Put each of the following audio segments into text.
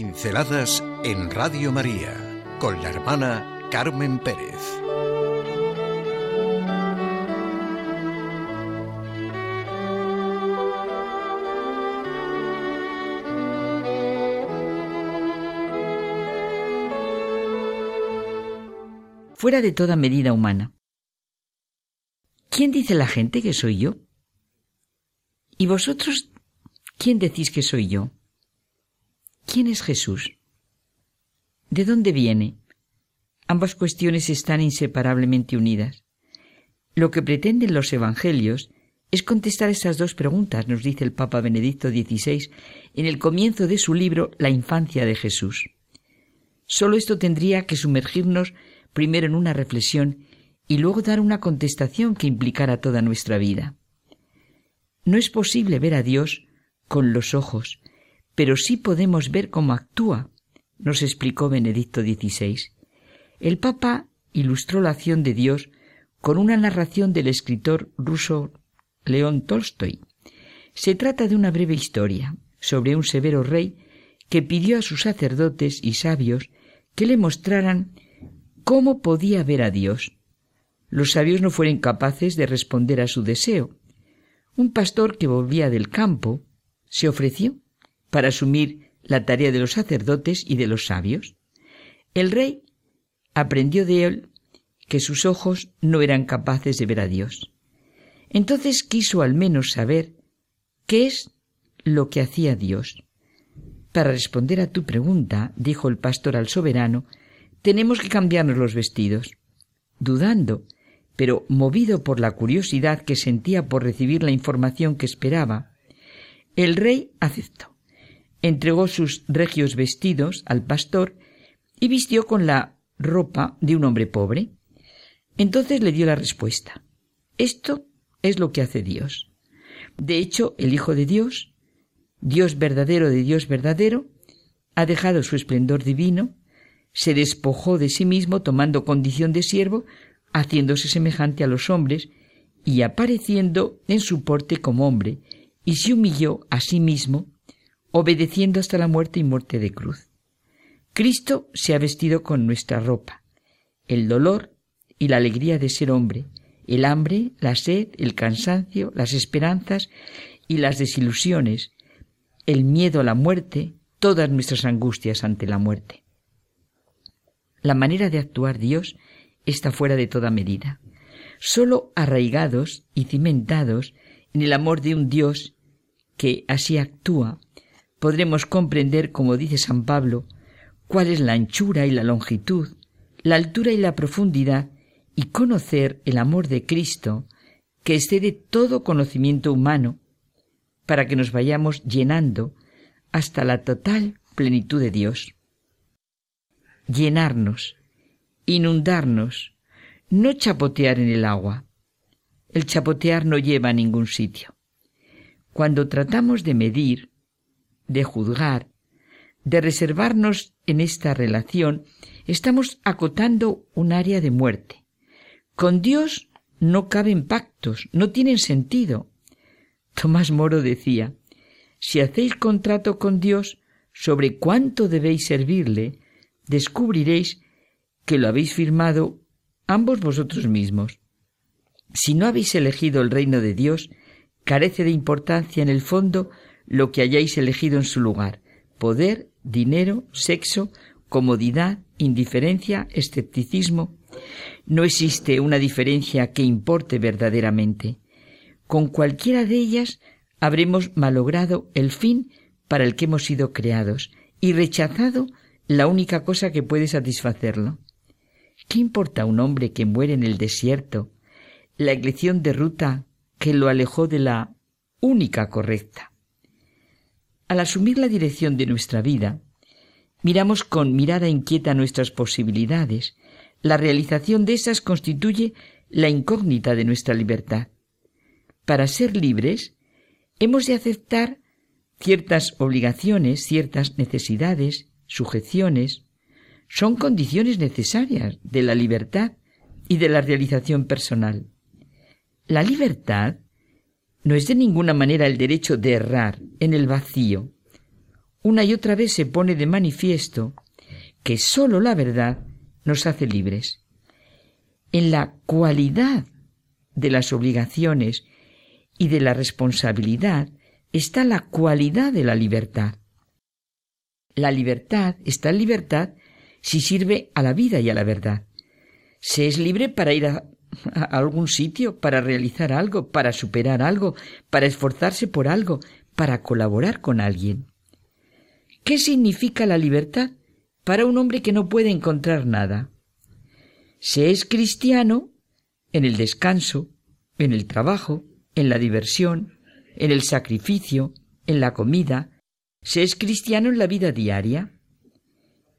Pinceladas en Radio María con la hermana Carmen Pérez. Fuera de toda medida humana. ¿Quién dice la gente que soy yo? ¿Y vosotros quién decís que soy yo? ¿Quién es Jesús? ¿De dónde viene? Ambas cuestiones están inseparablemente unidas. Lo que pretenden los Evangelios es contestar estas dos preguntas, nos dice el Papa Benedicto XVI en el comienzo de su libro La infancia de Jesús. Solo esto tendría que sumergirnos primero en una reflexión y luego dar una contestación que implicara toda nuestra vida. No es posible ver a Dios con los ojos, pero sí podemos ver cómo actúa, nos explicó Benedicto XVI. El Papa ilustró la acción de Dios con una narración del escritor ruso León Tolstoy. Se trata de una breve historia sobre un severo rey que pidió a sus sacerdotes y sabios que le mostraran cómo podía ver a Dios. Los sabios no fueron capaces de responder a su deseo. Un pastor que volvía del campo se ofreció para asumir la tarea de los sacerdotes y de los sabios. El rey aprendió de él que sus ojos no eran capaces de ver a Dios. Entonces quiso al menos saber qué es lo que hacía Dios. Para responder a tu pregunta, dijo el pastor al soberano, tenemos que cambiarnos los vestidos. Dudando, pero movido por la curiosidad que sentía por recibir la información que esperaba, el rey aceptó entregó sus regios vestidos al pastor y vistió con la ropa de un hombre pobre. Entonces le dio la respuesta. Esto es lo que hace Dios. De hecho, el Hijo de Dios, Dios verdadero de Dios verdadero, ha dejado su esplendor divino, se despojó de sí mismo tomando condición de siervo, haciéndose semejante a los hombres y apareciendo en su porte como hombre, y se humilló a sí mismo obedeciendo hasta la muerte y muerte de cruz. Cristo se ha vestido con nuestra ropa, el dolor y la alegría de ser hombre, el hambre, la sed, el cansancio, las esperanzas y las desilusiones, el miedo a la muerte, todas nuestras angustias ante la muerte. La manera de actuar Dios está fuera de toda medida. Solo arraigados y cimentados en el amor de un Dios que así actúa podremos comprender, como dice San Pablo, cuál es la anchura y la longitud, la altura y la profundidad, y conocer el amor de Cristo, que excede todo conocimiento humano, para que nos vayamos llenando hasta la total plenitud de Dios. Llenarnos, inundarnos, no chapotear en el agua. El chapotear no lleva a ningún sitio. Cuando tratamos de medir, de juzgar, de reservarnos en esta relación, estamos acotando un área de muerte. Con Dios no caben pactos, no tienen sentido. Tomás Moro decía, si hacéis contrato con Dios sobre cuánto debéis servirle, descubriréis que lo habéis firmado ambos vosotros mismos. Si no habéis elegido el reino de Dios, carece de importancia en el fondo lo que hayáis elegido en su lugar. Poder, dinero, sexo, comodidad, indiferencia, escepticismo. No existe una diferencia que importe verdaderamente. Con cualquiera de ellas habremos malogrado el fin para el que hemos sido creados y rechazado la única cosa que puede satisfacerlo. ¿Qué importa a un hombre que muere en el desierto? La elección de ruta que lo alejó de la única correcta. Al asumir la dirección de nuestra vida, miramos con mirada inquieta nuestras posibilidades. La realización de esas constituye la incógnita de nuestra libertad. Para ser libres, hemos de aceptar ciertas obligaciones, ciertas necesidades, sujeciones. Son condiciones necesarias de la libertad y de la realización personal. La libertad no es de ninguna manera el derecho de errar en el vacío una y otra vez se pone de manifiesto que sólo la verdad nos hace libres. En la cualidad de las obligaciones y de la responsabilidad está la cualidad de la libertad. La libertad está en libertad si sirve a la vida y a la verdad. Se es libre para ir a, a, algún sitio, para realizar algo, para superar algo, para esforzarse por algo, para colaborar con alguien. ¿Qué significa la libertad para un hombre que no puede encontrar nada? Se es cristiano en el descanso, en el trabajo, en la diversión, en el sacrificio, en la comida. Se es cristiano en la vida diaria.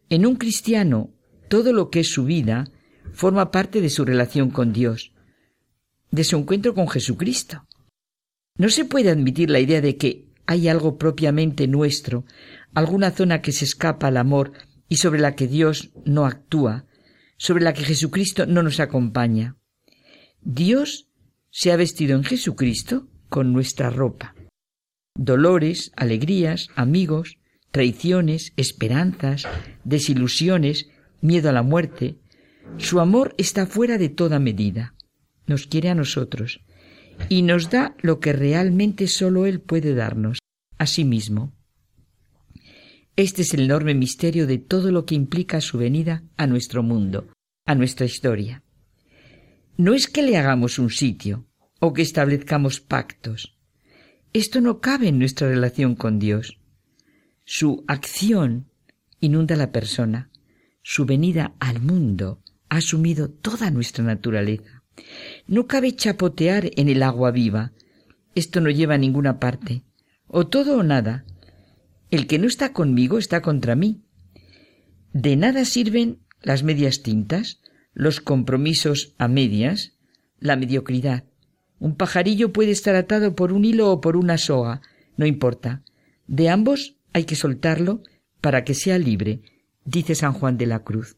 En un cristiano, todo lo que es su vida forma parte de su relación con Dios, de su encuentro con Jesucristo. No se puede admitir la idea de que hay algo propiamente nuestro, alguna zona que se escapa al amor y sobre la que Dios no actúa, sobre la que Jesucristo no nos acompaña. Dios se ha vestido en Jesucristo con nuestra ropa. Dolores, alegrías, amigos, traiciones, esperanzas, desilusiones, miedo a la muerte. Su amor está fuera de toda medida. Nos quiere a nosotros y nos da lo que realmente sólo Él puede darnos, a sí mismo. Este es el enorme misterio de todo lo que implica su venida a nuestro mundo, a nuestra historia. No es que le hagamos un sitio o que establezcamos pactos. Esto no cabe en nuestra relación con Dios. Su acción inunda la persona. Su venida al mundo ha asumido toda nuestra naturaleza. No cabe chapotear en el agua viva. Esto no lleva a ninguna parte. O todo o nada. El que no está conmigo está contra mí. De nada sirven las medias tintas, los compromisos a medias, la mediocridad. Un pajarillo puede estar atado por un hilo o por una soga, no importa. De ambos hay que soltarlo para que sea libre, dice San Juan de la Cruz.